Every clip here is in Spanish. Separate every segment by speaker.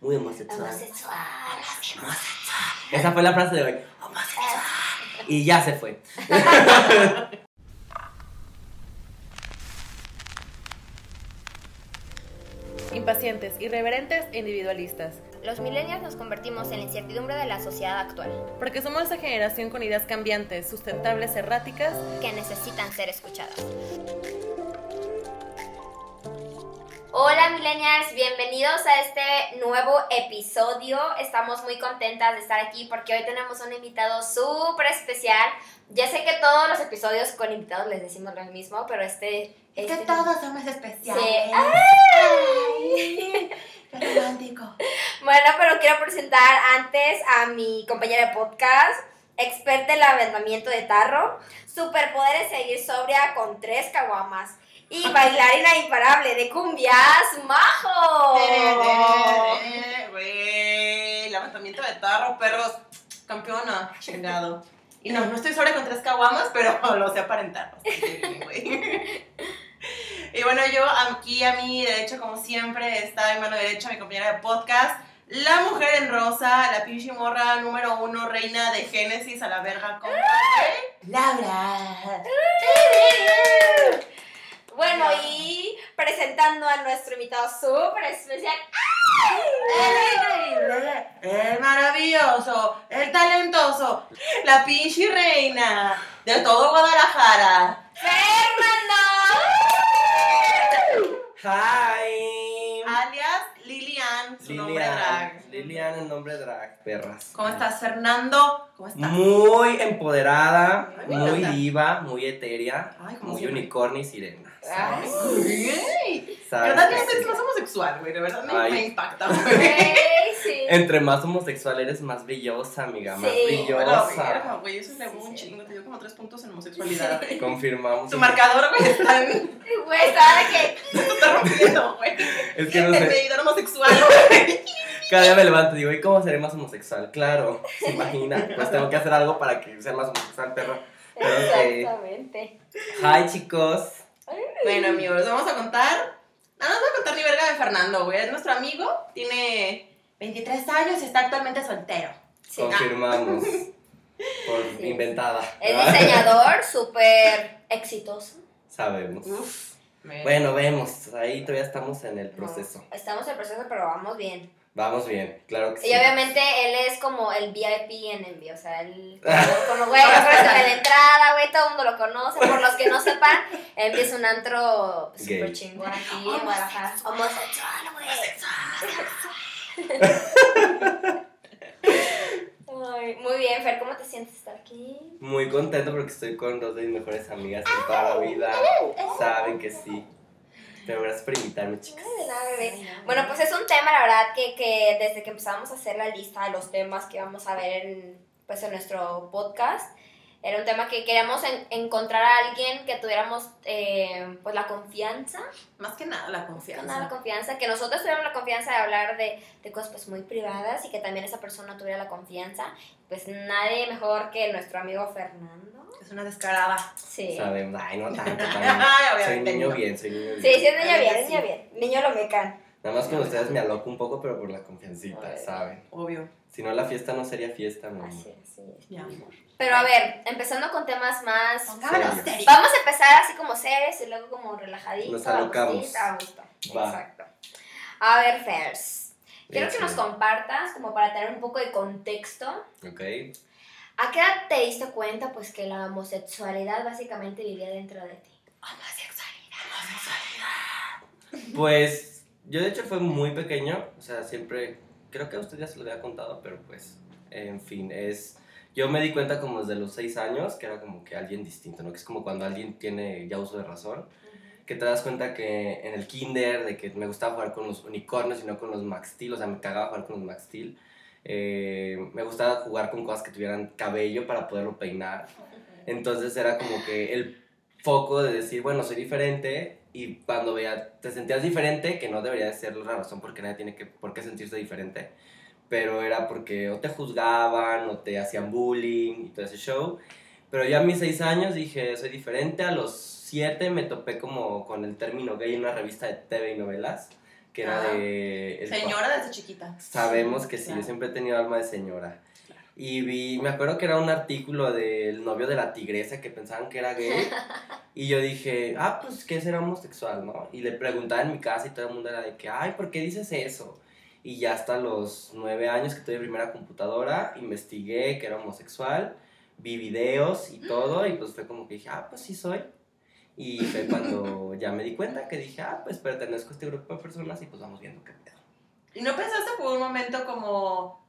Speaker 1: muy homosexual.
Speaker 2: Homosexual.
Speaker 1: Esa fue la frase de hoy. Homosexual. Y ya se fue.
Speaker 3: Impacientes, irreverentes e individualistas.
Speaker 2: Los millennials nos convertimos en la incertidumbre de la sociedad actual,
Speaker 3: Porque somos esa generación con ideas cambiantes, sustentables, erráticas.
Speaker 2: que necesitan ser escuchadas. Hola millennials, bienvenidos a este nuevo episodio. Estamos muy contentas de estar aquí porque hoy tenemos un invitado súper especial. Ya sé que todos los episodios con invitados les decimos lo mismo, pero este...
Speaker 4: Es que
Speaker 2: este-
Speaker 4: todos somos especiales.
Speaker 2: Sí.
Speaker 4: Ay, qué romántico.
Speaker 2: Bueno, pero quiero presentar antes a mi compañera de podcast, experta en el aventamiento de tarro, superpoderes seguir sobria con tres caguamas y bailarina imparable de cumbias, Majo.
Speaker 4: Eh, Güey, levantamiento de tarro, perros. Campeona, chingado. Y no, no estoy sobre con tres caguamas, pero lo sé aparentar. Y bueno, yo aquí a mi derecha, como siempre, está en mano derecha mi compañera de podcast, la mujer en rosa, la pinche morra número uno, reina de Génesis a la verga, compa. Laura.
Speaker 2: Bueno, y presentando a nuestro invitado súper especial,
Speaker 4: El maravilloso, el talentoso, la pinche reina de todo Guadalajara.
Speaker 2: Fernando.
Speaker 1: Hi.
Speaker 4: Alias Lilian, su nombre drag.
Speaker 1: Lilian. Lilian, el nombre drag, perras.
Speaker 4: ¿Cómo estás, Fernando? ¿Cómo estás?
Speaker 1: Muy empoderada,
Speaker 4: Ay,
Speaker 1: muy diva, muy etérea,
Speaker 4: Ay, como
Speaker 1: muy unicornio y sirena.
Speaker 2: Ay,
Speaker 4: Güey.
Speaker 1: ¿Sabes
Speaker 4: Yo
Speaker 1: que
Speaker 4: también soy más homosexual, güey. De verdad me,
Speaker 1: Ay.
Speaker 4: me impacta,
Speaker 2: güey,
Speaker 4: güey.
Speaker 2: sí.
Speaker 1: Entre más homosexual eres, más brillosa, amiga, más
Speaker 2: Sí.
Speaker 1: Brillosa.
Speaker 4: güey. Yo soy
Speaker 2: Sí,
Speaker 4: un
Speaker 2: sí.
Speaker 4: chingo. Te dio como tres puntos en homosexualidad, güey.
Speaker 1: Confirmamos.
Speaker 4: Tu marcador, güey, está, en,
Speaker 2: Güey, estaba de que
Speaker 4: está rompiendo, güey.
Speaker 1: Es que no
Speaker 4: El
Speaker 1: sé,
Speaker 4: medidor homosexual, güey.
Speaker 1: cada día me levanto y digo, ¿y cómo seré más homosexual? Claro, se imagina. Pues tengo que hacer algo para que sea más homosexual, perro. Pero que-
Speaker 2: Exactamente.
Speaker 1: Hi, chicos.
Speaker 4: Bueno, amigos, vamos a contar. No nos voy a contar ni verga de Fernando, güey. Es nuestro amigo, tiene 23 años y está actualmente soltero.
Speaker 2: Sí.
Speaker 1: Confirmamos. Por
Speaker 2: Sí.
Speaker 1: inventada.
Speaker 2: Es diseñador súper exitoso.
Speaker 1: Sabemos.
Speaker 4: Uf.
Speaker 1: Bueno, vemos. Ahí todavía estamos en el proceso.
Speaker 2: No, estamos en proceso, pero vamos bien.
Speaker 1: Vamos bien, claro que sí.
Speaker 2: Y obviamente él es como el VIP en Envy, o sea, él como güey, de la entrada, güey, todo el mundo lo conoce. Por los que no sepan, Envy es un antro súper
Speaker 1: Gay.
Speaker 2: chingón aquí en Guadalajara. Homosexual, güey. Muy bien, Fer, ¿cómo te sientes estar aquí?
Speaker 1: Muy contento porque estoy con dos de mis mejores amigas de toda la vida. Saben que sí. Pero gracias por invitarme, chicas.
Speaker 2: Ay, nada, bebé. Bueno, pues es un tema, la verdad, que, que desde que empezamos a hacer la lista de los temas que vamos a ver en, pues, en nuestro podcast, era un tema que queríamos en- encontrar a alguien que tuviéramos eh, pues la confianza,
Speaker 4: Más que nada la
Speaker 2: que
Speaker 4: confianza.
Speaker 2: nada, la confianza, que nosotros tuviéramos la confianza de hablar de, de cosas pues muy privadas y que también esa persona tuviera la confianza. Pues nadie mejor que nuestro amigo Fernando.
Speaker 4: Es una descarada.
Speaker 2: Sí.
Speaker 1: Sabemos. Ay, no tanto.
Speaker 4: Ay.
Speaker 1: Soy niño
Speaker 4: no.
Speaker 1: bien, soy niño bien.
Speaker 2: Sí, sí, es niño bien,
Speaker 4: sí.
Speaker 2: es niño bien. Niño lo mecan.
Speaker 1: Nada más con ustedes me aloco un poco, pero por la confiancita. ¿saben?
Speaker 4: Obvio.
Speaker 1: Si no, la fiesta no sería fiesta, mi amor.
Speaker 2: Así, es.
Speaker 4: Mi amor.
Speaker 2: Pero a ver, empezando con temas más...
Speaker 4: Pongámonos serios.
Speaker 2: Vamos a empezar así como serios y luego como relajaditos.
Speaker 1: Nos
Speaker 2: a
Speaker 1: alocamos.
Speaker 2: a gusto.
Speaker 1: Va.
Speaker 2: Exacto. A ver, Fers. Quiero que
Speaker 1: Échale.
Speaker 2: nos compartas, como para tener un poco de contexto,
Speaker 1: Ok.
Speaker 2: ¿A qué edad te diste cuenta pues que la homosexualidad básicamente vivía dentro de ti?
Speaker 1: Pues yo de hecho fue muy pequeño, o sea, siempre, creo que a usted ya se lo había contado, pero pues, en fin, es, yo me di cuenta como desde los seis años que era como que alguien distinto, ¿no? Que es como cuando alguien tiene ya uso de razón, que te das cuenta que en el kinder, de que me gustaba jugar con los unicornios y no con los Max Steel, o sea, me cagaba jugar con los Max Steel. Eh, me gustaba jugar con cosas que tuvieran cabello para poderlo peinar. Entonces era como que el foco de decir, bueno, soy diferente y cuando veía, te sentías diferente, que no debería de ser la razón porque nadie tiene que, por qué sentirse diferente, pero era porque o te juzgaban o te hacían bullying y todo ese show. Pero ya a mis seis años dije, soy diferente. A los siete me topé como con el término gay en una revista de TV y novelas, que era de...
Speaker 4: Señora desde chiquita.
Speaker 1: Sabemos que sí,
Speaker 4: Claro.
Speaker 1: yo siempre he tenido alma de señora. Y vi, me acuerdo que era un artículo del novio de la tigresa que pensaban que era gay. y yo dije, ah, pues que será homosexual, ¿no? Y le preguntaba en mi casa y todo el mundo era de que, ay, ¿por qué dices eso? Y ya hasta los nueve años que tuve primera computadora, investigué que era homosexual, vi videos y todo, y pues fue como que dije, ah, pues sí soy. Y fue cuando ya me di cuenta que dije, ah, pues pertenezco a este grupo de personas y pues vamos viendo qué pedo.
Speaker 4: ¿Y no pensaste por un momento como,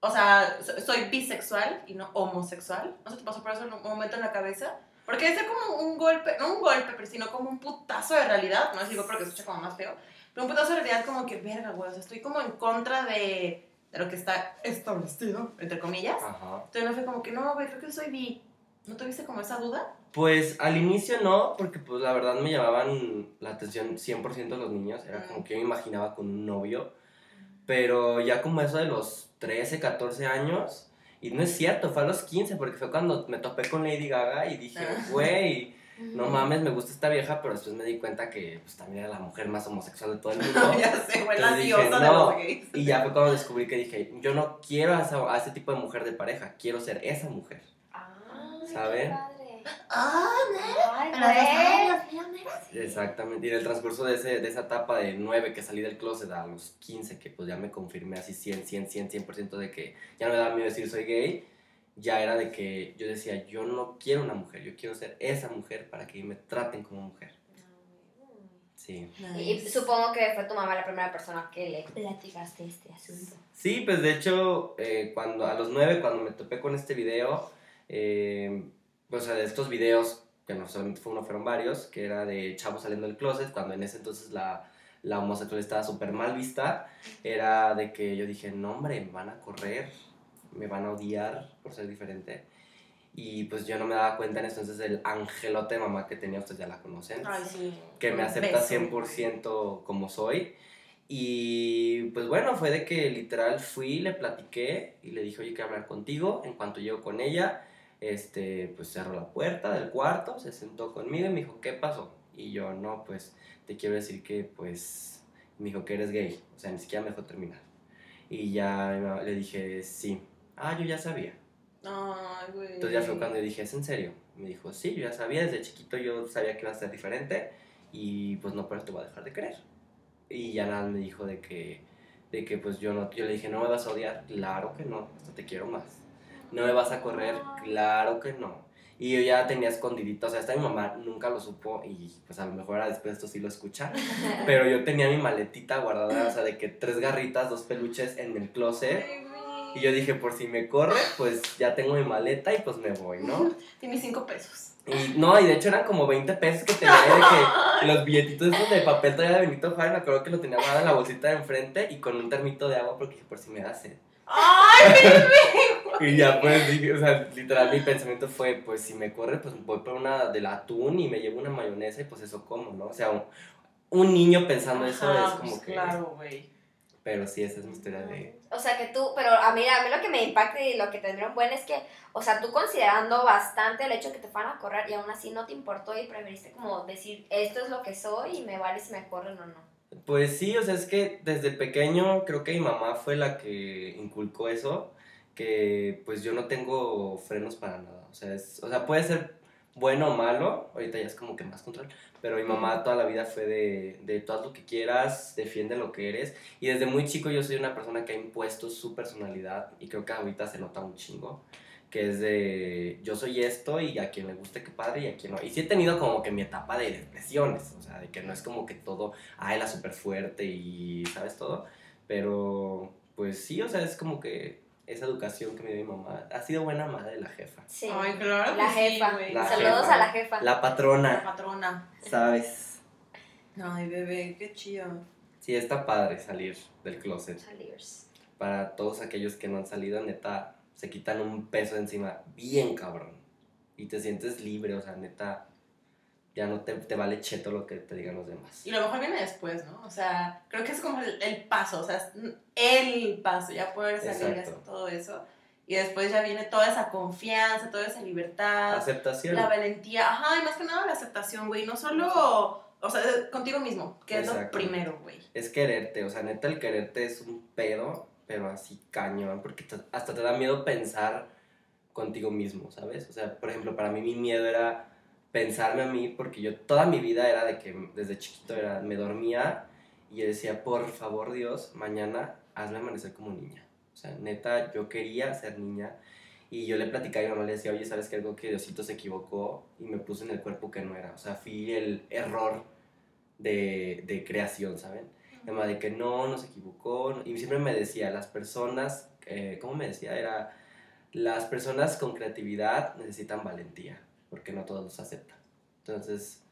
Speaker 4: o sea, so- soy bisexual y no homosexual? ¿No se te pasó por eso un momento en la cabeza? Porque es como un golpe, no un golpe, pero sino como un putazo de realidad, no es digo porque escucha como más feo, pero un putazo de realidad como que, verga, güey, o sea, estoy como en contra de, de lo que está establecido, entre comillas.
Speaker 1: Ajá.
Speaker 4: Entonces no fue como que, no, güey, creo que soy bi. ¿No tuviste como esa duda?
Speaker 1: Pues al inicio no, porque pues la verdad me llamaban la atención 100% los niños, era como que yo me imaginaba con un novio, pero ya como eso de los 13, 14 años, y no es cierto, fue a los 15, porque fue cuando me topé con Lady Gaga y dije,
Speaker 4: Ah.
Speaker 1: güey, no mames, me gusta esta vieja, pero después me di cuenta que pues también era la mujer más homosexual de todo el mundo.
Speaker 4: ya sé, güey, la diosa de los gays.
Speaker 1: Y ya fue cuando descubrí que dije, yo no quiero a, esa- a ese tipo de mujer de pareja, quiero ser esa mujer.
Speaker 2: Ah,
Speaker 1: ¿Sabe?
Speaker 4: Ah,
Speaker 2: Ay, güey.
Speaker 1: Exactamente, y en el transcurso de, ese, de esa etapa de 9 que salí del closet a los 15, que pues ya me confirmé así 100, 100, 100, 100% de que ya no me daba miedo decir soy gay, ya era de que yo decía, yo no quiero una mujer, yo quiero ser esa mujer para que me traten como mujer. Sí.
Speaker 2: Y supongo que fue tu mamá la primera persona que le platicaste este asunto.
Speaker 1: Sí, pues de hecho, eh, cuando a los 9, cuando me topé con este video, eh, o sea, de estos videos, que no solamente fue uno, fueron varios, que era de chavos saliendo del closet, cuando en ese entonces la, la homosexualidad estaba súper mal vista, era de que yo dije, no hombre, me van a correr, me van a odiar por ser diferente. Y pues yo no me daba cuenta en ese entonces del angelote de mamá que tenía, ustedes ya la conocen
Speaker 4: Ay, sí.
Speaker 1: que me acepta
Speaker 4: beso.
Speaker 1: 100% como soy. Y pues bueno, fue de que literal fui, le platiqué y le dije, oye, quiero hablar contigo. En cuanto llego con ella, este, pues cerró la puerta del cuarto, se sentó conmigo y me dijo, ¿qué pasó? Y yo, no, pues te quiero decir que pues, me dijo que eres gay, o sea, ni siquiera me dejó terminar. Y ya le dije, sí. Ah, yo ya sabía.
Speaker 4: Ay, güey.
Speaker 1: Entonces ya fue cuando yo dije, ¿es en serio? Me dijo, sí, yo ya sabía, desde chiquito yo sabía que iba a ser diferente y pues no por eso te voy a dejar de creer. Y ya nada me dijo de que, de que pues yo no, yo le dije, no me vas a odiar, claro que no, hasta te quiero más. No me vas a correr, claro que no. Y yo ya tenía escondidito, o sea, esta mi mamá nunca lo supo y pues a lo mejor ahora después esto sí lo escucha, pero yo tenía mi maletita guardada, o sea, de que tres garritas, dos peluches en el closet. Y yo dije, por si me corre, pues ya tengo mi maleta y pues me voy, ¿no?
Speaker 4: Y mis cinco pesos.
Speaker 1: Y no, y de hecho eran como 20 pesos que tenía de que los billetitos esos de papel todavía de Benito Juárez, me acuerdo que lo tenía guardado en la bolsita de enfrente y con un termito de agua porque dije, por si me da sed.
Speaker 4: ¡Ay!
Speaker 1: Y ya pues dije, o sea, literal mi pensamiento fue, pues si me corre, pues voy por una del atún y me llevo una mayonesa y pues eso como, ¿no? O sea, un, un niño pensando eso
Speaker 4: Ajá,
Speaker 1: es como
Speaker 4: pues,
Speaker 1: que...
Speaker 4: Claro, güey.
Speaker 1: Pero sí, esa es mi historia de...
Speaker 2: O sea que tú, pero a mí, a mí lo que me impacta y lo que tendría un buen es que, o sea, tú considerando bastante el hecho que te fueran a correr y aún así no te importó y preferiste como decir, esto es lo que soy y me vale si me corren o no.
Speaker 1: Pues sí, o sea, es que desde pequeño creo que mi mamá fue la que inculcó eso, que pues yo no tengo frenos para nada. O sea, es, o sea, puede ser bueno o malo, ahorita ya es como que más control, pero mi mamá toda la vida fue de, de tú haz lo que quieras, defiende lo que eres. Y desde muy chico yo soy una persona que ha impuesto su personalidad y creo que ahorita se nota un chingo. Que es de yo soy esto y a quien le guste que padre y a quien no. Y sí he tenido como que mi etapa de depresiones, o sea, de que no es como que todo, ay, la súper fuerte y sabes todo. Pero pues sí, o sea, es como que esa educación que me dio mi mamá ha sido buena madre la jefa.
Speaker 2: Sí.
Speaker 4: Ay, claro.
Speaker 2: la
Speaker 4: que sí,
Speaker 2: jefa.
Speaker 4: güey.
Speaker 1: La
Speaker 2: Saludos
Speaker 1: jefa.
Speaker 2: a la jefa.
Speaker 1: La
Speaker 4: La
Speaker 1: patrona,
Speaker 4: patrona.
Speaker 1: ¿sabes?
Speaker 4: Ay, bebé, qué chido.
Speaker 1: Sí, está padre salir del closet.
Speaker 2: Saliers.
Speaker 1: Para todos aquellos que no han salido, neta, se quitan un peso de encima bien cabrón. Y te sientes libre, o sea, neta, ya no te, te vale cheto lo que te digan los demás.
Speaker 4: Y lo mejor viene después, ¿no? O sea, creo que es como el, el paso, o sea, el paso, ya poder salir hacer todo eso. Y después ya viene toda esa confianza, toda esa libertad,
Speaker 1: Aceptación.
Speaker 4: la valentía. Ajá, y más que nada la aceptación, güey. No solo O sea, contigo mismo, que es lo primero, güey.
Speaker 1: Es quererte, o sea, neta el quererte es un pedo, pero así cañón, porque hasta te da miedo pensar contigo mismo, ¿sabes? O sea, por ejemplo, para mí mi miedo era pensarme a mí, porque yo toda mi vida era de que desde chiquito era, me dormía y yo decía, por favor Dios, mañana hazme amanecer como niña. O sea, neta, yo quería ser niña y yo le platicaba a mi mamá, le decía, oye, ¿sabes que algo que Diosito se equivocó y me puso en el cuerpo que no era? O sea, fui el error de, de creación, ¿saben? De que no, no se equivocó. Y siempre me decía, las personas, eh, ¿cómo me decía? Era, las personas con creatividad necesitan valentía, porque no todos los aceptan. Entonces,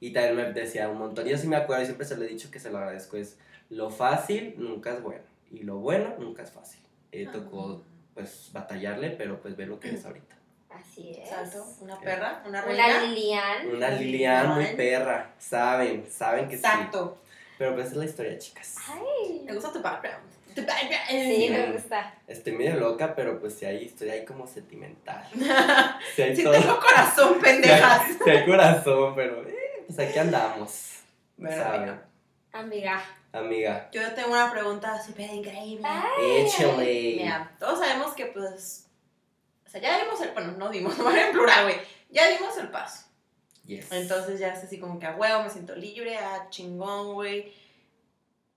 Speaker 1: y también me decía un montón, yo sí me acuerdo y siempre se lo he dicho que se lo agradezco, es, lo fácil nunca es bueno, y lo bueno nunca es fácil. Eh, tocó, pues, batallarle, pero pues ve lo que es ahorita.
Speaker 2: Así es.
Speaker 4: Exacto. Una perra, una
Speaker 2: Una
Speaker 4: reina.
Speaker 2: Lilian.
Speaker 1: Una Lilian muy perra, saben, saben que sí.
Speaker 4: Exacto.
Speaker 1: Pero pues es la historia, chicas.
Speaker 2: Ay.
Speaker 4: Me gusta. Tu background.
Speaker 2: Sí, me gusta.
Speaker 1: Estoy medio loca, pero pues sí, ahí estoy ahí como sentimental. Sí, hay
Speaker 4: Sí
Speaker 1: todo.
Speaker 4: tengo corazón,
Speaker 1: Sí
Speaker 4: pendejas.
Speaker 1: hay, sí hay corazón, pero eh, pues aquí andamos.
Speaker 4: Bueno,
Speaker 1: ¿saben?
Speaker 4: amiga.
Speaker 2: Amiga.
Speaker 1: Amiga,
Speaker 4: Yo tengo una pregunta súper increíble.
Speaker 2: Ay.
Speaker 1: échale.
Speaker 4: Mira, todos sabemos que pues... O sea, ya dimos el... Bueno, no dimos, no en plural, güey. Ya dimos el paso.
Speaker 1: Yes.
Speaker 4: Entonces ya es así como que a huevo, me siento libre, a chingón, güey.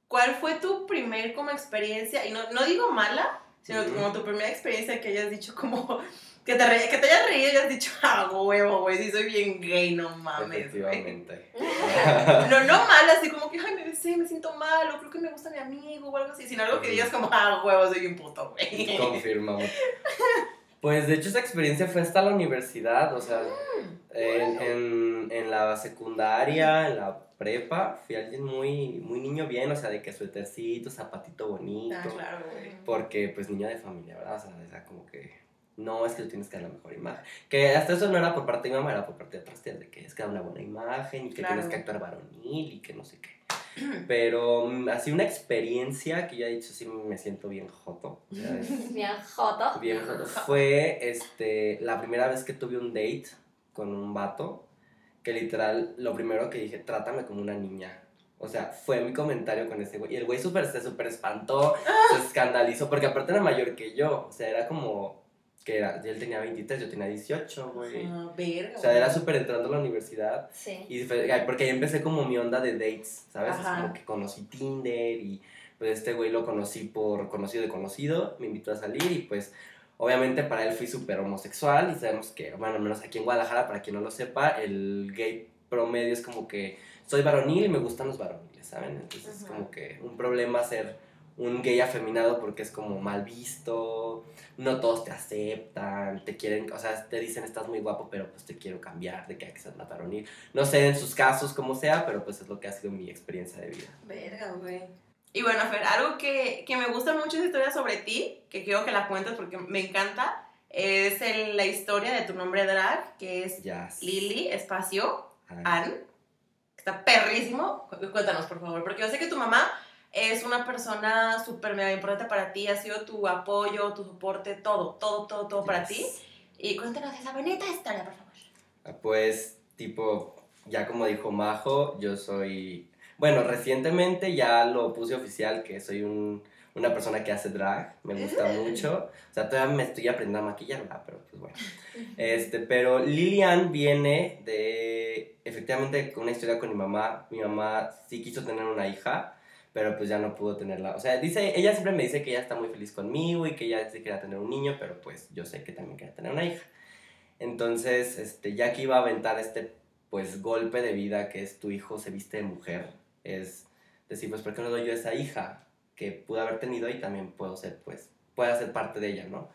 Speaker 4: ¿Cuál fue tu primer como experiencia? Y no, no digo mala, sino como tu primera experiencia que hayas dicho como... Que te, re- que te hayas reído y hayas dicho, ah, huevo, güey, sí soy bien gay, no mames.
Speaker 1: Efectivamente.
Speaker 4: No, no mal, así como que, ay, me besé, me siento mal, o creo que me gusta mi amigo o algo así, sino algo que digas como, ah, huevo, soy un puto, güey.
Speaker 1: Confirmamos. Pues de hecho esa experiencia fue hasta la universidad, o sea, en, en, en la secundaria, en la prepa, fui alguien muy, muy niño bien, o sea, de que suétercito, zapatito bonito.
Speaker 4: Ah, claro, güey.
Speaker 1: Porque, pues, niña de familia, ¿verdad? O sea, era como que, no, es que tú tienes que dar la mejor imagen. Que hasta eso no era por parte de mi mamá, era por parte de otras tías, de que es que da una buena imagen y que
Speaker 4: Claro.
Speaker 1: tienes que actuar varonil y que no sé qué. Pero mm, así una experiencia que ya he dicho, sí me siento bien joto.
Speaker 2: Bien joto.
Speaker 1: bien joto. Fue este, la primera vez que tuve un date con un vato, que literal, lo primero que dije, trátame como una niña. O sea, fue mi comentario con ese güey. Y el güey súper, se súper espantó, se escandalizó, porque aparte era mayor que yo. O sea, era como que era, él tenía 23, yo tenía 18, güey.
Speaker 4: Ah, verga,
Speaker 1: O sea, era súper entrando a la universidad.
Speaker 2: Sí.
Speaker 1: Y porque ahí empecé como mi onda de dates, ¿sabes? Es como que conocí Tinder y pues este güey lo conocí por conocido de conocido, me invitó a salir y pues obviamente para él fui súper homosexual y sabemos que, bueno, al menos aquí en Guadalajara, para quien no lo sepa, el gay promedio es como que soy varonil y me gustan los varoniles, ¿saben? Entonces es
Speaker 4: Ajá.
Speaker 1: como que un problema ser un gay afeminado porque es como mal visto, no todos te aceptan, te quieren, o sea, te dicen estás muy guapo, pero pues te quiero cambiar de que hay que ser más varonil. No sé en sus casos cómo sea, pero pues es lo que ha sido mi experiencia de vida.
Speaker 4: Verga, güey. Y bueno, Fer, algo que, que me gusta mucho esa historia sobre ti, que quiero que la cuentes porque me encanta, es el- la historia de tu nombre drag, que es
Speaker 1: Ya.
Speaker 4: Lili, espacio, Ann. Está perrísimo. Cu- Cuéntanos, por favor, porque yo sé que tu mamá es una persona súper mega importante para ti, ha sido tu apoyo, tu soporte, todo, todo, todo, todo para ti.
Speaker 1: yes.
Speaker 4: Y cuéntanos esa bonita historia, por favor.
Speaker 1: Ah, Pues, tipo, ya como dijo Majo, yo soy. Bueno, recientemente ya lo puse oficial que soy un- una persona que hace drag. Me gusta mucho. O sea, todavía me estoy aprendiendo a maquillar, ¿verdad? Pero pues bueno. Este, pero Lilian viene de. Efectivamente, con una historia con mi mamá. Mi mamá sí quiso tener una hija. Pero pues ya no pudo tenerla. O sea, dice, ella siempre me dice que ella está muy feliz conmigo y que ella sí quería tener un niño, pero pues yo sé que también quería tener una hija. Entonces, este, ya que iba a aventar este, pues, golpe de vida que es tu hijo se viste de mujer, es decir, pues, ¿por qué no doy yo esa hija que pude haber tenido y también puedo ser, pues, pueda ser parte de ella, ¿no?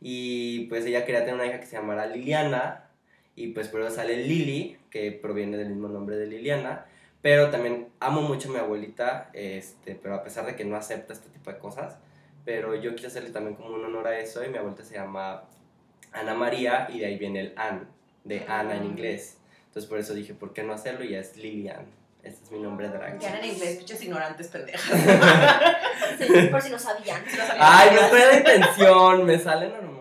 Speaker 1: Y, pues, ella quería tener una hija que se llamara Liliana, y, pues, por eso sale Lili, que proviene del mismo nombre de Liliana, pero también amo mucho a mi abuelita, este, pero a pesar de que no acepta este tipo de cosas, pero yo quise hacerle también como un honor a eso, y mi abuelita se llama Ana María y de ahí viene el Ann, de Ana en inglés. Entonces por eso dije, ¿por qué no hacerlo? Y ya es Lilian. Este es mi nombre drag.
Speaker 4: Que en inglés, pinches ignorantes pendejas.
Speaker 2: Sí, por si no sabían.
Speaker 4: Si no sabían
Speaker 1: Ay, no fue la intención, me sale normal.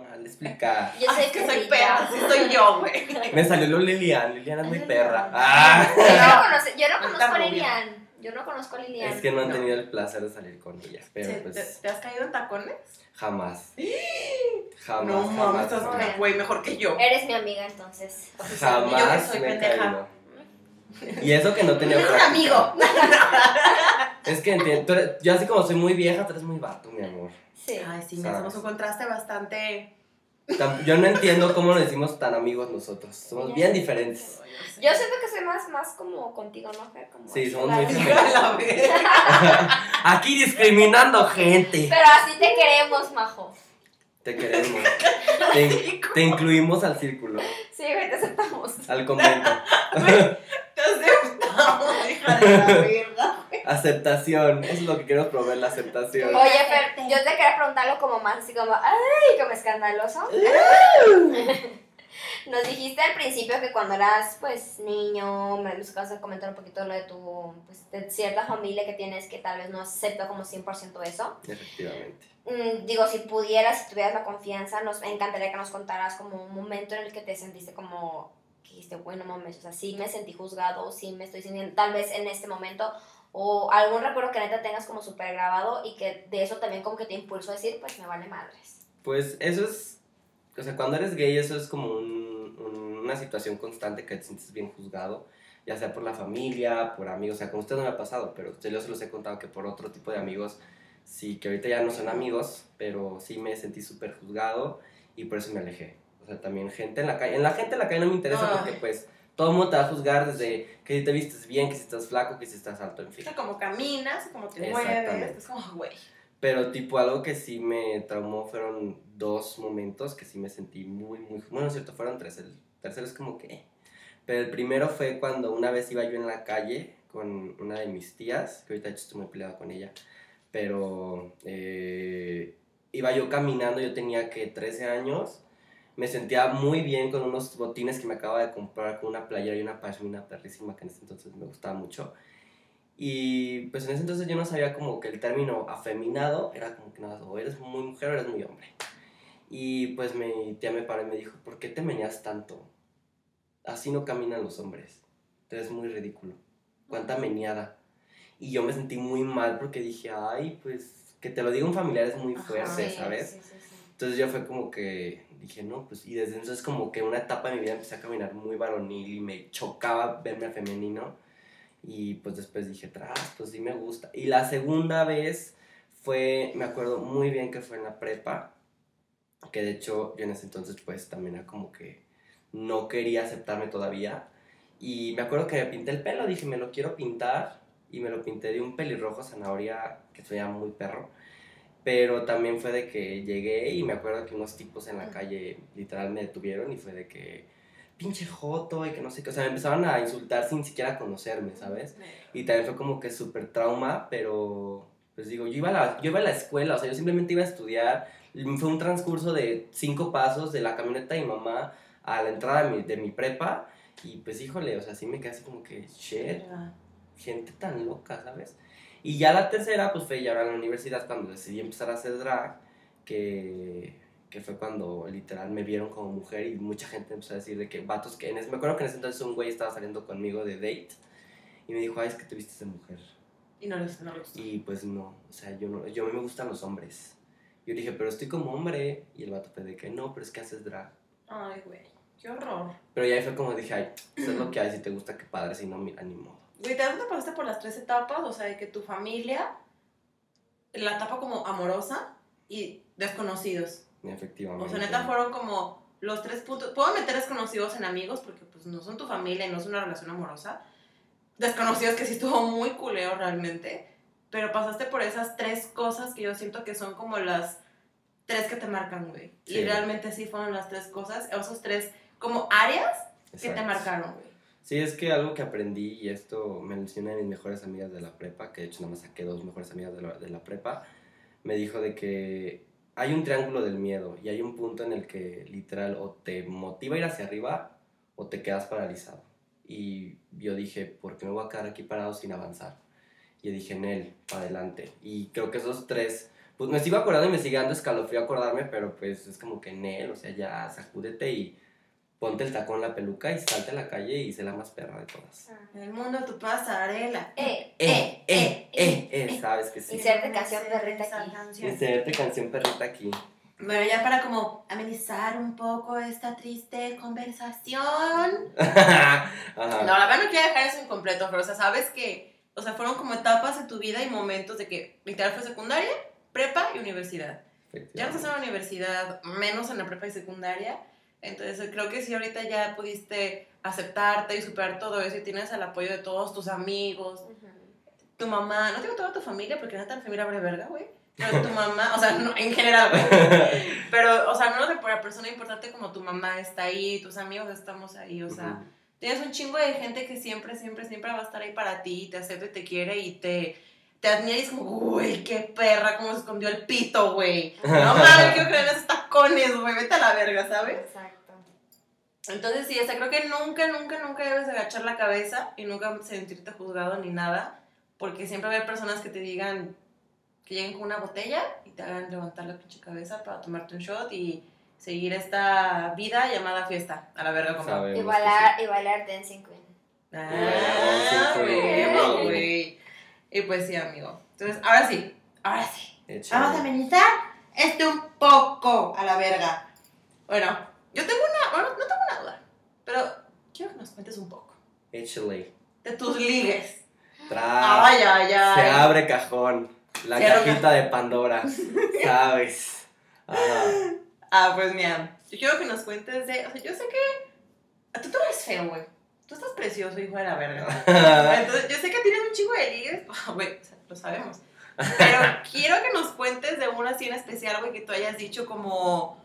Speaker 1: Explicar.
Speaker 2: Yo
Speaker 4: Ay,
Speaker 2: soy
Speaker 4: es que soy perra, sí soy yo, güey.
Speaker 1: Me salió lo Lilian. Lilian es muy
Speaker 2: Ay,
Speaker 1: perra. Ah.
Speaker 2: Yo no, conoce- yo no
Speaker 4: Está
Speaker 2: conozco a. Lilian. Yo no conozco a Lilian.
Speaker 1: Es que no han
Speaker 4: No.
Speaker 1: tenido el placer de salir con ella. Pero
Speaker 4: Sí, ¿Te,
Speaker 1: pues
Speaker 4: te has caído en tacones?
Speaker 1: jamás. Jamás.
Speaker 4: no
Speaker 1: jamás,
Speaker 4: mames, estás
Speaker 1: jamás.
Speaker 2: jamás.
Speaker 4: güey mejor que yo.
Speaker 2: Eres mi amiga entonces. oficialmente.
Speaker 4: Yo que
Speaker 1: Jamás
Speaker 4: soy
Speaker 1: me he
Speaker 4: pendeja.
Speaker 1: caído. Y eso que no tenía
Speaker 4: Es un amigo.
Speaker 1: Es que entiendo. eres- yo así como soy muy vieja, tú eres muy vato, mi amor.
Speaker 2: Sí.
Speaker 4: Ay, sí,
Speaker 1: Sabes.
Speaker 4: hacemos un contraste bastante.
Speaker 1: Yo no entiendo cómo nos decimos tan amigos nosotros. Somos bien diferentes.
Speaker 2: Yo siento que soy más, más como contigo, ¿no? Como
Speaker 1: Sí, somos muy
Speaker 4: verga.
Speaker 1: Aquí discriminando gente.
Speaker 2: Pero así te queremos, majo.
Speaker 1: Te queremos. Te, te incluimos al círculo,
Speaker 2: Sí, güey, te aceptamos.
Speaker 1: al convento.
Speaker 4: Te aceptamos, hija de la verga.
Speaker 1: Aceptación. Eso es lo que quiero probar, la aceptación.
Speaker 2: Oye, Fer, yo te quería preguntarlo como más así como, ay, como escandaloso. Nos dijiste al principio que cuando eras, pues, niño, me buscabas a comentar un poquito lo de tu, pues, de cierta familia que tienes que tal vez no acepta como 100% eso.
Speaker 1: Efectivamente.
Speaker 2: Mm, digo, si pudieras, si tuvieras la confianza, nos encantaría que nos contaras como un momento en el que te sentiste como, que dijiste, bueno, mames, o sea, sí me sentí juzgado, sí me estoy sintiendo, tal vez en este momento, o algún recuerdo que neta tengas como súper grabado y que de eso también como que te impulsó a decir, pues me vale madres.
Speaker 1: Pues eso es. O sea, cuando eres gay, eso es como un- un- una situación constante que te sientes bien juzgado. Ya sea por la familia, por amigos. O sea, con usted no me ha pasado, pero yo se los he contado que por otro tipo de amigos. Sí, que ahorita ya no son amigos, pero sí me sentí súper juzgado y por eso me alejé. O sea, también gente en la calle. En la gente en la calle no me interesa
Speaker 4: Ay.
Speaker 1: porque, pues, todo el mundo te va a juzgar desde que si te vistes bien, que si estás flaco, que si estás alto, en fin.
Speaker 4: Como caminas, como te mueves. Es como, güey.
Speaker 1: Pero tipo algo que sí me traumó fueron dos momentos que sí me sentí muy, muy... Bueno, es cierto, fueron tres. El tercero es como que... eh. Pero el primero fue cuando una vez iba yo en la calle con una de mis tías, que ahorita de hecho estoy muy peleado con ella, pero eh, iba yo caminando, yo tenía que 13 años, me sentía muy bien con unos botines que me acaba de comprar con una playera y una pashmina perrísima que en ese entonces me gustaba mucho. Y pues en ese entonces yo no sabía como que el término afeminado era como que nada, o eres muy mujer o eres muy hombre. Y pues mi tía me paró y me dijo, ¿por qué te meneas tanto? Así no caminan los hombres. Entonces es muy ridículo. Cuánta meneada. Y yo me sentí muy mal porque dije, ay, pues que te lo diga un familiar es muy fuerte, ¿sabes?
Speaker 2: sí, sí, sí.
Speaker 1: Entonces yo fue como que dije, no, pues, y desde entonces como que una etapa de mi vida empecé a caminar muy varonil y me chocaba verme al femenino. Y pues después dije, tras, pues sí me gusta. Y la segunda vez fue, me acuerdo muy bien que fue en la prepa, que de hecho yo en ese entonces pues también era como que no quería aceptarme todavía. Y me acuerdo que me pinté el pelo, dije, me lo quiero pintar. Y me lo pinté de un pelirrojo zanahoria que se veía muy perro. Pero también fue de que llegué y me acuerdo que unos tipos en la calle literal me detuvieron y fue de que pinche joto y que no sé qué. O sea, me empezaron a insultar sin siquiera conocerme, ¿sabes? Y también fue como que súper trauma, pero pues digo, yo iba, a la, yo iba a la escuela, o sea, yo simplemente iba a estudiar. Fue un transcurso de cinco pasos de la camioneta de mi mamá a la entrada de mi, de mi prepa. Y pues híjole, o sea, sí me quedé así como que, shit, gente tan loca, ¿sabes? Y ya la tercera, pues fue ya ahora en la universidad cuando decidí empezar a hacer drag, que, que fue cuando literal me vieron como mujer y mucha gente empezó a decir de que vatos que en ese, me acuerdo que en ese entonces un güey estaba saliendo conmigo de date y me dijo, ay, es que te vistes de mujer.
Speaker 4: Y no les, no les.
Speaker 1: Y pues no, o sea, yo no, yo a mí me gustan los hombres. Yo dije, pero estoy como hombre. Y el vato fue de que no, pero es que haces drag.
Speaker 4: Ay, güey. Qué horror.
Speaker 1: Pero ya ahí fue como dije, ay, eso es lo que hay, si te gusta, qué padre, si no, mira, ni modo.
Speaker 4: Güey, ¿te das cuenta que pasaste por las tres etapas? O sea, de que tu familia, la etapa como amorosa y desconocidos.
Speaker 1: Efectivamente.
Speaker 4: O sea, neta fueron como los tres puntos. Puedo meter desconocidos en amigos porque pues no son tu familia y no es una relación amorosa. Desconocidos que sí estuvo muy culeo realmente. Pero pasaste por esas tres cosas que yo siento que son como las tres que te marcan, güey. Y
Speaker 1: Sí.
Speaker 4: realmente sí fueron las tres cosas, esos tres como áreas que te marcaron, güey.
Speaker 1: Sí, es que algo que aprendí, y esto me lo enseñó mis mejores amigas de la prepa, que de hecho nada más saqué dos mejores amigas de la, de la prepa, me dijo de que hay un triángulo del miedo y hay un punto en el que literal o te motiva a ir hacia arriba o te quedas paralizado. Y yo dije, ¿por qué me voy a quedar aquí parado sin avanzar? Y dije, en él, para adelante. Y creo que esos tres pues me sigo acordando y me sigue dando escalofrío acordarme, pero pues es como que en él, o sea, ya sacúdete y ponte el tacón, la peluca y salte a la calle y sé la más perra de todas.
Speaker 4: El mundo tu pasarela.
Speaker 2: Eh,
Speaker 1: Eh, eh, eh, eh, sabes que sí.
Speaker 2: Inserte canción perrita aquí.
Speaker 1: Inserte canción perrita aquí.
Speaker 4: Bueno, ya para como amenizar un poco esta triste conversación.
Speaker 1: Ajá.
Speaker 4: No, la verdad no quiero dejar eso incompleto, pero o sea, sabes que, o sea, fueron como etapas de tu vida y momentos de que literal fue secundaria, prepa y universidad. Ya no estás en la universidad, menos en la prepa y secundaria. Entonces creo que sí ahorita ya pudiste aceptarte y superar todo eso y tienes el apoyo de todos tus amigos, tu mamá, no digo toda tu familia porque no tan familia abre verga, güey. Pero tu mamá, o sea, no, en general, güey. Pero, o sea, no de por la persona importante como tu mamá está ahí, tus amigos estamos ahí, o sea, tienes un chingo de gente que siempre, siempre, siempre va a estar ahí para ti, y te acepta y te quiere y te, te admira y es como, güey, qué perra, cómo se escondió el pito, güey. No mames, quiero en esos tacones, güey, vete a la verga, ¿sabes?
Speaker 2: Exacto.
Speaker 4: Entonces sí, o sea, creo que nunca, nunca, nunca debes agachar la cabeza y nunca sentirte juzgado ni nada, porque siempre va a haber personas que te digan, que lleguen con una botella y te hagan levantar la pinche cabeza para tomarte un shot y seguir esta vida llamada fiesta, a la verga como.
Speaker 2: Y bailar, y bailar Dancing Queen.
Speaker 4: Ah,
Speaker 1: sí, güey.
Speaker 4: güey. Y pues sí, amigo. Entonces, ahora sí, ahora sí.
Speaker 1: sí.
Speaker 4: Vamos a amenizar este un poco a la verga. Bueno, yo tengo una, bueno, no tengo una duda, pero quiero que nos cuentes un poco
Speaker 1: Échale.
Speaker 4: de tus ligues.
Speaker 1: Tras.
Speaker 4: Ay, ay, ay.
Speaker 1: Se abre cajón. La
Speaker 4: Se abre
Speaker 1: cajita de Pandora. ¿Sabes?
Speaker 4: Ah, pues mira, yo quiero que nos cuentes de, o sea, yo sé que tú, tú eres feo, güey. Tú estás precioso, hijo de la verga. Entonces, yo sé que tienes un chingo de ligues, güey, o sea, lo sabemos. Pero quiero que nos cuentes de una así en especial, güey, que tú hayas dicho como...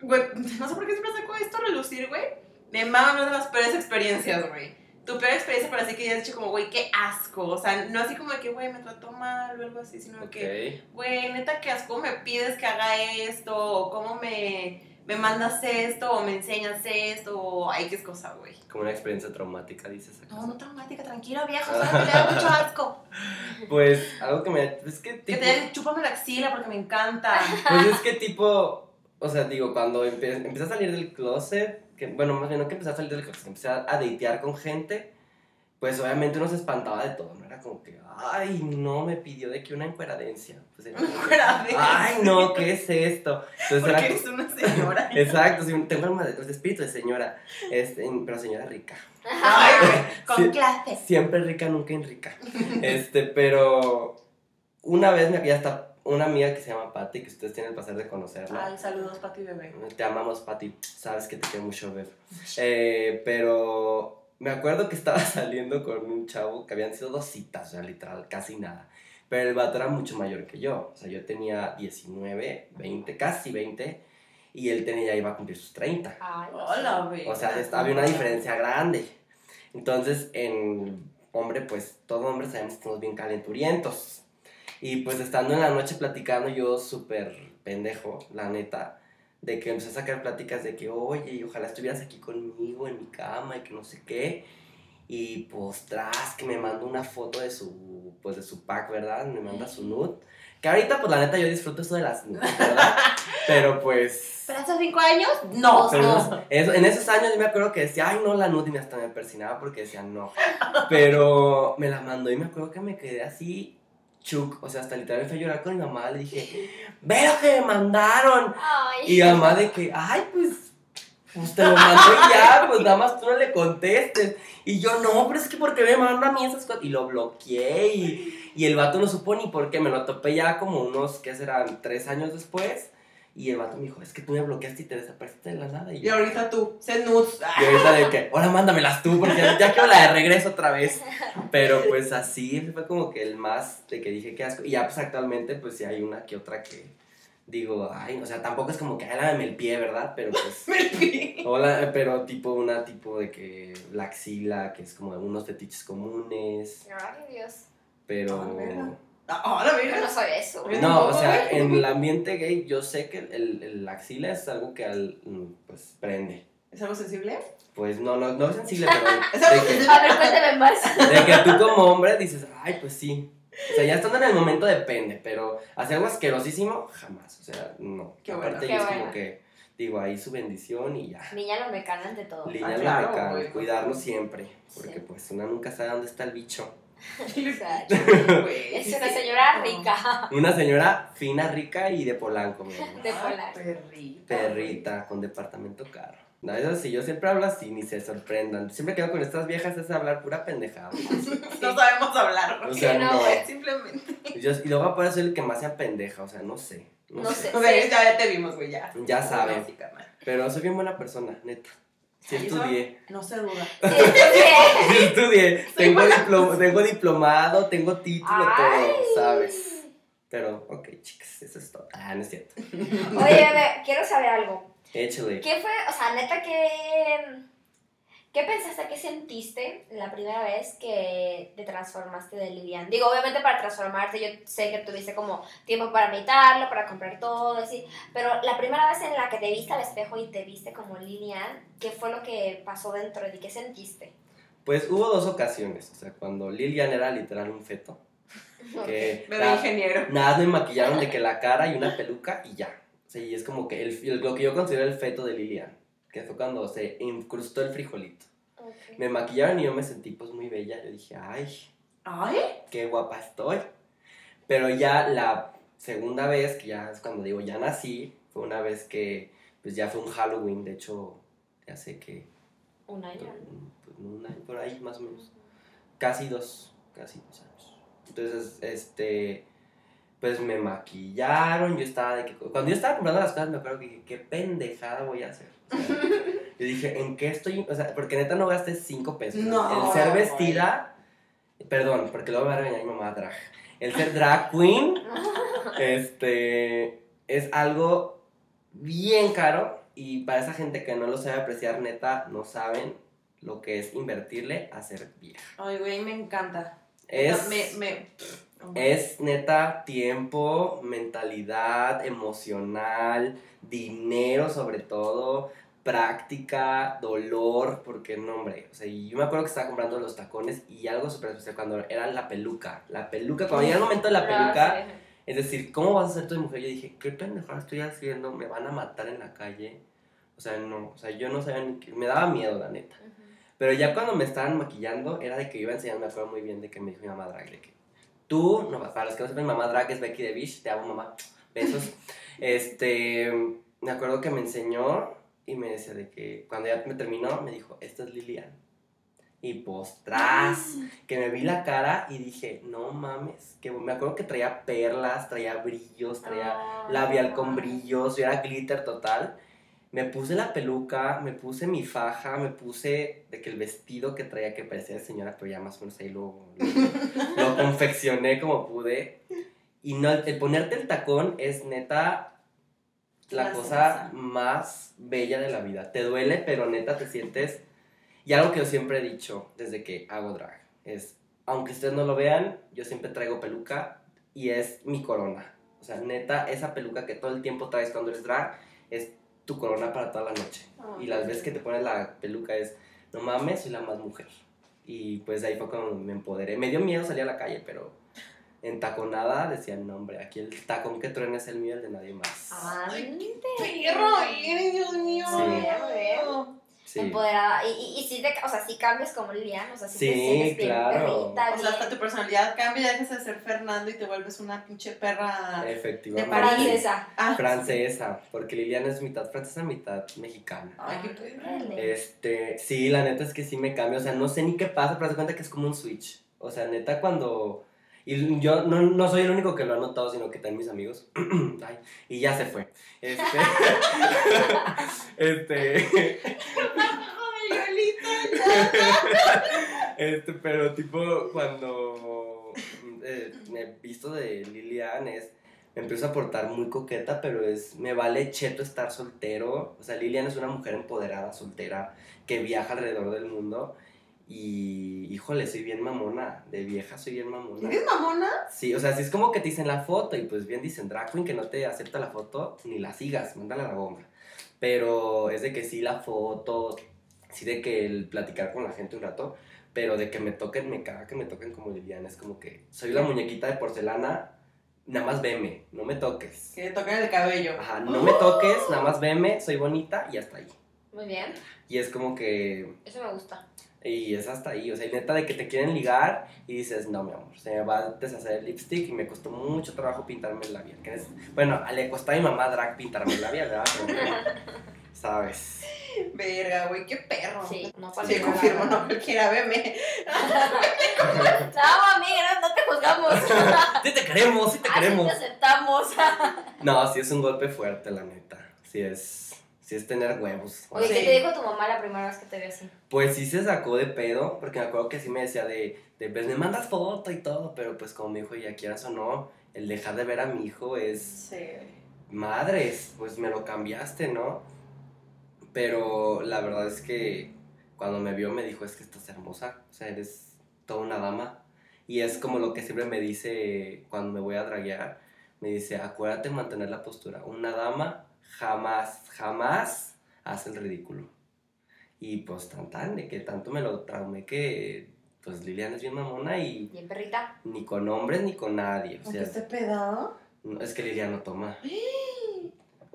Speaker 4: Güey, no sé por qué siempre saco esto a relucir, güey. Me mama hablar de las peores experiencias, güey. Tu peor experiencia, pero así que hayas dicho como, güey, qué asco. O sea, no así como de que, güey, me trató mal o algo así, sino que,
Speaker 1: Ok.
Speaker 4: güey, neta, qué asco me pides que haga esto, o cómo me, me mandas esto, o me enseñas esto, o ay, qué es cosa, güey.
Speaker 1: Como una experiencia traumática, dices.
Speaker 4: No, no traumática, tranquilo, viejo, solo que da mucho asco.
Speaker 1: Pues algo que me. Es que
Speaker 4: Que
Speaker 1: tipo.
Speaker 4: te chúpame la axila porque me encanta.
Speaker 1: Pues es que tipo. O sea, digo, cuando empecé a salir del closet. Que, bueno, más bien no que empecé a salir del closet, empecé a, a datear con gente. Pues obviamente uno se espantaba de todo, ¿no? Era como que, ay, no, me pidió de que una encueradencia. Pues era que,
Speaker 4: Encueradencia.
Speaker 1: ay, no, ¿qué es esto? Entonces
Speaker 4: Porque
Speaker 1: era
Speaker 4: eres una señora.
Speaker 1: Exacto, sí, tengo alma de, de espíritu de señora, este, pero señora rica.
Speaker 4: Ay, con
Speaker 1: Sí.
Speaker 4: clase.
Speaker 1: Siempre rica, nunca en rica. Este, pero una vez me había hasta una amiga que se llama Patty, que ustedes tienen el placer de conocerla.
Speaker 4: Ay, saludos, Pati Bebé.
Speaker 1: Te amamos, Patty. Sabes que te quiero mucho, ver. Eh, pero me acuerdo que estaba saliendo con un chavo que habían sido dos citas, o sea, literal, casi nada. Pero el vato era mucho mayor que yo. O sea, yo tenía 19, 20, casi 20. Y él tenía, ya iba a cumplir sus 30.
Speaker 2: Ay,
Speaker 4: Hola, güey.
Speaker 1: O sea, había una diferencia grande. Entonces, en hombre, pues todo hombre sabemos que somos bien calenturientos. Y pues estando en la noche platicando, yo súper pendejo, la neta, de que empecé a sacar pláticas de que, oye, y ojalá estuvieras aquí conmigo en mi cama y que no sé qué. Y pues tras que me manda una foto de su, pues de su pack, ¿verdad? Me manda su nude. Que ahorita, pues la neta, yo disfruto eso de las nudes, ¿verdad? Pero pues...
Speaker 4: ¿Pero hace cinco años? No,
Speaker 1: Pero
Speaker 4: no.
Speaker 1: eso- en esos años yo me acuerdo que decía, ay, no, la nude, y me hasta me persinaba porque decía no. Pero me la mandó y me acuerdo que me quedé así, chuk. O sea, hasta literal fui a llorar con mi mamá. Le dije, ve lo que me mandaron.
Speaker 2: Ay.
Speaker 1: Y mamá de que, ay, pues, pues te lo mandó y ya, pues nada más tú no le contestes. Y yo, no, pero es que porque me manda a mí esas cosas. Y lo bloqueé y, y el vato no supo ni por qué. Me lo topé ya como unos, ¿qué serán? Tres años después. Y el vato me dijo, es que tú me bloqueaste y te desapareciste de la nada. Y
Speaker 4: Y
Speaker 1: yo,
Speaker 4: ahorita tú, nudes.
Speaker 1: y ahorita de que, ahora mándamelas tú, porque ya, ya quiero la de regreso otra vez. Pero pues así fue como que el más de que dije que asco. Y ya pues actualmente pues sí hay una que otra que digo, ay, o sea, tampoco es como que, ay, lávame el pie, ¿verdad? Pero pues... Hola, pero tipo una tipo de que la axila, que es como unos fetiches comunes,
Speaker 2: Ay, Dios.
Speaker 1: pero...
Speaker 4: Ah, la
Speaker 2: Yo no soy eso.
Speaker 1: No, o
Speaker 4: ¿Tampoco,
Speaker 1: sea, en el ambiente gay yo sé que el, el, la axila es algo que al, mm, pues prende.
Speaker 4: ¿Es algo sensible?
Speaker 1: Pues no, no, no es sensible, pero
Speaker 4: Es algo
Speaker 1: de que,
Speaker 4: sensible.
Speaker 2: A ver, cuéntame más.
Speaker 1: de que tú como hombre dices, ay, pues sí. O sea, ya estando en el momento depende, pero hacer algo asquerosísimo, jamás. O sea, no.
Speaker 4: Qué
Speaker 1: Aparte,
Speaker 4: bueno.
Speaker 2: Qué
Speaker 1: es
Speaker 2: bueno.
Speaker 1: como que, digo, ahí su bendición y ya.
Speaker 2: Niña lo mecana ante todo.
Speaker 1: Línea
Speaker 4: Ah, claro,
Speaker 1: beca,
Speaker 4: güey.
Speaker 1: cuidarnos siempre. Porque
Speaker 2: Sí.
Speaker 1: pues una nunca sabe dónde está el bicho.
Speaker 4: Güey,
Speaker 2: Es una señora rica.
Speaker 1: Una señora fina, rica y de Polanco, mi amor.
Speaker 2: De Polanco.
Speaker 4: Perrita.
Speaker 1: Perrita, con departamento caro. No, eso sí, yo siempre hablo así, ni se sorprendan. Siempre quedo con estas viejas es hablar pura pendejada.
Speaker 4: No sabemos hablar.
Speaker 1: O sea,
Speaker 2: Sí, no,
Speaker 1: no.
Speaker 2: güey.
Speaker 4: Simplemente.
Speaker 1: Yo- y luego por eso el que más sea pendeja, o sea, no sé. No,
Speaker 2: No
Speaker 1: sé.
Speaker 2: sé.
Speaker 4: O sea, ya, ya te vimos, güey, ya.
Speaker 1: Ya
Speaker 4: carnal.
Speaker 1: Pero soy bien buena persona, neta. Sí estudié.
Speaker 4: No se duda.
Speaker 2: Sí,
Speaker 1: estudié.
Speaker 4: Soy
Speaker 1: Tengo, tengo diplomado, tengo título,
Speaker 2: Ay.
Speaker 1: todo, ¿sabes? Pero, ok, chicas, eso es todo. Ah, no es cierto.
Speaker 2: Oye, bebé, quiero saber algo.
Speaker 1: Échale.
Speaker 2: ¿Qué fue, o sea, neta, qué, qué pensaste, qué sentiste la primera vez que te transformaste de Lilian? Digo, obviamente para transformarte, yo sé que tuviste como tiempo para meditarlo, para comprar todo, así, pero la primera vez en la que te viste al espejo y te viste como Lilian, ¿qué fue lo que pasó dentro de ti? ¿Qué sentiste?
Speaker 1: Pues hubo dos ocasiones. O sea, cuando Lilian era literal un feto. Que
Speaker 4: Bebé ingeniero.
Speaker 1: nada me maquillaron de que la cara y una peluca y ya. O sea, y es como que el- lo que yo considero el feto de Lilian. Que fue cuando se incrustó el frijolito. Me maquillaron y yo me sentí pues muy bella. Yo dije, ay,
Speaker 4: Ay.
Speaker 1: qué guapa estoy. Pero ya la segunda vez, que ya es cuando digo ya nací, fue una vez que pues ya fue un Halloween, de hecho, ya sé que
Speaker 2: Un año.
Speaker 1: pues, un año por ahí más o menos. Casi dos, casi dos años. Entonces, este, pues me maquillaron, yo estaba de que, cuando yo estaba comprando las cosas me acuerdo que dije, qué pendejada voy a hacer. O sea, yo dije, ¿en qué estoy? O sea, porque neta no gasté cinco pesos.
Speaker 4: No,
Speaker 1: El ser vestida, perdón, porque luego me va a regañar mi mamá drag. El ser drag queen, este, es algo bien caro y para esa gente que no lo sabe apreciar, neta, no saben lo que es invertirle a ser vieja.
Speaker 4: Ay, güey, me encanta.
Speaker 1: Es,
Speaker 4: Me, me...
Speaker 1: es neta tiempo, mentalidad, emocional, dinero sobre todo, práctica, dolor, porque no, hombre, o sea, yo me acuerdo que estaba comprando los tacones y algo súper especial cuando era la peluca, la peluca, cuando llega el momento de la peluca, es decir, ¿cómo vas a ser tu mujer? Yo dije, ¿qué pendejada estoy haciendo? ¿Me van a matar en la calle? O sea, no, o sea, yo no sabía ni qué, me daba miedo, la neta.
Speaker 2: sí. Ujú.
Speaker 1: Pero ya cuando me estaban maquillando, era de que iba enseñando, me acuerdo muy bien de que me dijo mi mamá drag, de que tú, no, para los que no mi mamá drag es Becky de Beach, te amo mamá, besos. este, me acuerdo que me enseñó y me decía de que cuando ya me terminó, me dijo, esta es Lilian. Y pues, tras, que me vi la cara y dije, no mames, que me acuerdo que traía perlas, traía brillos, traía labial con brillos, yo era glitter total. Me puse la peluca, me puse mi faja, me puse de que el vestido que traía que parecía de señora, pero ya más o menos ahí lo, lo, lo confeccioné como pude. Y no, el ponerte el tacón es neta la
Speaker 4: La
Speaker 1: cosa más bella de la vida. Te duele, pero neta te sientes... Y algo que yo siempre he dicho desde que hago drag es, aunque ustedes no lo vean, yo siempre traigo peluca y es mi corona. O sea, neta, esa peluca que todo el tiempo traes cuando eres drag es tu corona para toda la noche.
Speaker 2: Ah,
Speaker 1: Y las veces que te pones la peluca es, no mames, soy la más mujer. Y pues ahí fue cuando me empoderé. Me dio miedo salir a la calle, pero en taconada decían, no hombre, aquí el tacón que truena es el mío, el de nadie más.
Speaker 2: Ande.
Speaker 4: Perro, eres, Dios mío.
Speaker 1: Sí.
Speaker 2: Bien, bien.
Speaker 1: Sí.
Speaker 2: Empoderada. Y, y, y sí, te, o sea, sí cambias como Lilian, o sea, sí,
Speaker 1: Sí,
Speaker 2: te sientes bien
Speaker 1: claro.
Speaker 2: perrita,
Speaker 4: O sea, hasta
Speaker 2: bien
Speaker 4: tu personalidad cambia, dejas de ser Fernando y te vuelves una pinche perra.
Speaker 1: Efectivamente.
Speaker 4: De París.
Speaker 2: francesa.
Speaker 4: Ah,
Speaker 1: Francesa, porque Liliana es mitad francesa, mitad mexicana.
Speaker 4: Ay, qué.
Speaker 1: Este, sí, la neta es que sí me cambia, o sea, no sé ni qué pasa, pero se cuenta que es como un switch. O sea, neta cuando... Y yo no, no soy el único que lo ha notado, sino que también mis amigos. Ay, y ya se fue. Este... este... este, pero tipo cuando eh, me he visto de Lilian es... Me empiezo a portar muy coqueta, pero es... Me vale cheto estar soltero. O sea, Lilian es una mujer empoderada, soltera, que viaja alrededor del mundo. Y, híjole, soy bien mamona. De vieja soy bien mamona.
Speaker 4: ¿Eres mamona?
Speaker 1: Sí, o sea, si es como que te dicen la foto y pues bien dicen drag queen que no te acepta la foto, ni la sigas, mándala a la goma. Pero es de que sí la foto, sí de que el platicar con la gente un rato, pero de que me toquen, me caga que me toquen como Liliana. Es como que soy la muñequita de porcelana, nada más veme, no me toques.
Speaker 4: Que toquen el cabello.
Speaker 1: Ajá, no me toques, nada más veme, soy bonita y hasta ahí.
Speaker 2: Muy bien.
Speaker 1: Y es como que
Speaker 2: Eso me gusta.
Speaker 1: Y es hasta ahí, o sea, y neta de que te quieren ligar y dices, no, mi amor, se me va a deshacer el lipstick y me costó mucho trabajo pintarme el labial. que es- Bueno, le costó a mi mamá drag pintarme el labial, ¿verdad? Pero, ¿Sabes?
Speaker 4: Verga, güey, qué perro.
Speaker 2: Sí, no
Speaker 4: Sí,
Speaker 2: cualquiera,
Speaker 4: confirmo,
Speaker 2: la verdad.
Speaker 4: no cualquiera, veme.
Speaker 2: No, amiga, no te juzgamos.
Speaker 1: Sí te queremos, sí te
Speaker 2: Así
Speaker 1: queremos.
Speaker 2: te aceptamos.
Speaker 1: No, sí es un golpe fuerte, la neta. Sí es, sí es tener huevos.
Speaker 2: Oye,
Speaker 4: Sí.
Speaker 2: ¿qué te dijo tu mamá la primera vez que te vio así?
Speaker 1: Pues sí se sacó de pedo, porque me acuerdo que sí me decía de, de pues me mandas foto y todo, pero pues como me dijo, ya quieras o no, el dejar de ver a mi hijo es...
Speaker 4: Sí.
Speaker 1: madres, pues me lo cambiaste, ¿no? Pero la verdad es que cuando me vio me dijo, es que estás hermosa, o sea, eres toda una dama. Y es como lo que siempre me dice cuando me voy a draguear, me dice, acuérdate de mantener la postura. Una dama jamás, jamás hace el ridículo. Y pues tan tan, de que tanto me lo traumé que pues Liliana es bien mamona y
Speaker 2: Bien perrita.
Speaker 1: ni con hombres ni con nadie. O
Speaker 4: ¿Aunque
Speaker 1: sea,
Speaker 4: esté pedado?
Speaker 1: no, es que Liliana no toma.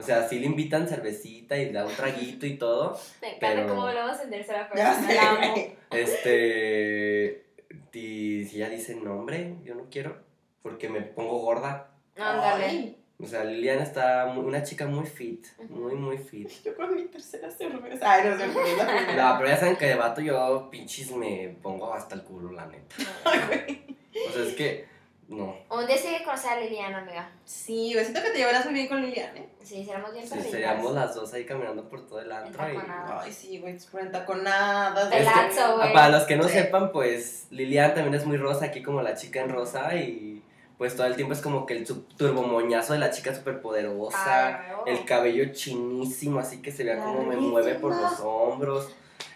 Speaker 1: O sea, sí le invitan cervecita y le da un traguito y todo.
Speaker 2: Me encanta
Speaker 1: Pero-
Speaker 2: cómo hablamos en tercera
Speaker 4: Ya
Speaker 2: persona.
Speaker 4: sé,
Speaker 2: la amo.
Speaker 1: Este. Y si ya dice nombre, yo no quiero. Porque me pongo gorda.
Speaker 2: Ándale.
Speaker 1: O sea, Liliana está muy- una chica muy fit. Muy, muy fit.
Speaker 4: Yo con mi tercera cerveza. Ay, no sé, fue la primera.
Speaker 1: No, pero ya saben que de vato yo pinches me pongo hasta el culo, la neta. O sea, es que. No.
Speaker 2: Un día sí hay que conocer a Liliana, amiga.
Speaker 4: Sí, güey, siento que te llevarás muy bien con Lilian, ¿eh?
Speaker 2: Sí, seremos bien
Speaker 1: Sí,
Speaker 2: perritas.
Speaker 1: seríamos las dos ahí caminando por todo el antro. y-.
Speaker 4: Ay, sí, güey, por entaconadas.
Speaker 2: El lazo, güey.
Speaker 1: ah, para los que no
Speaker 4: Sí.
Speaker 1: sepan, pues Lilian también es muy rosa, aquí como la chica en rosa y pues todo el tiempo es como que el turbomoñazo de la chica súper poderosa,
Speaker 2: Ay, oh.
Speaker 1: el cabello chinísimo, así que se vea como me mueve por los hombros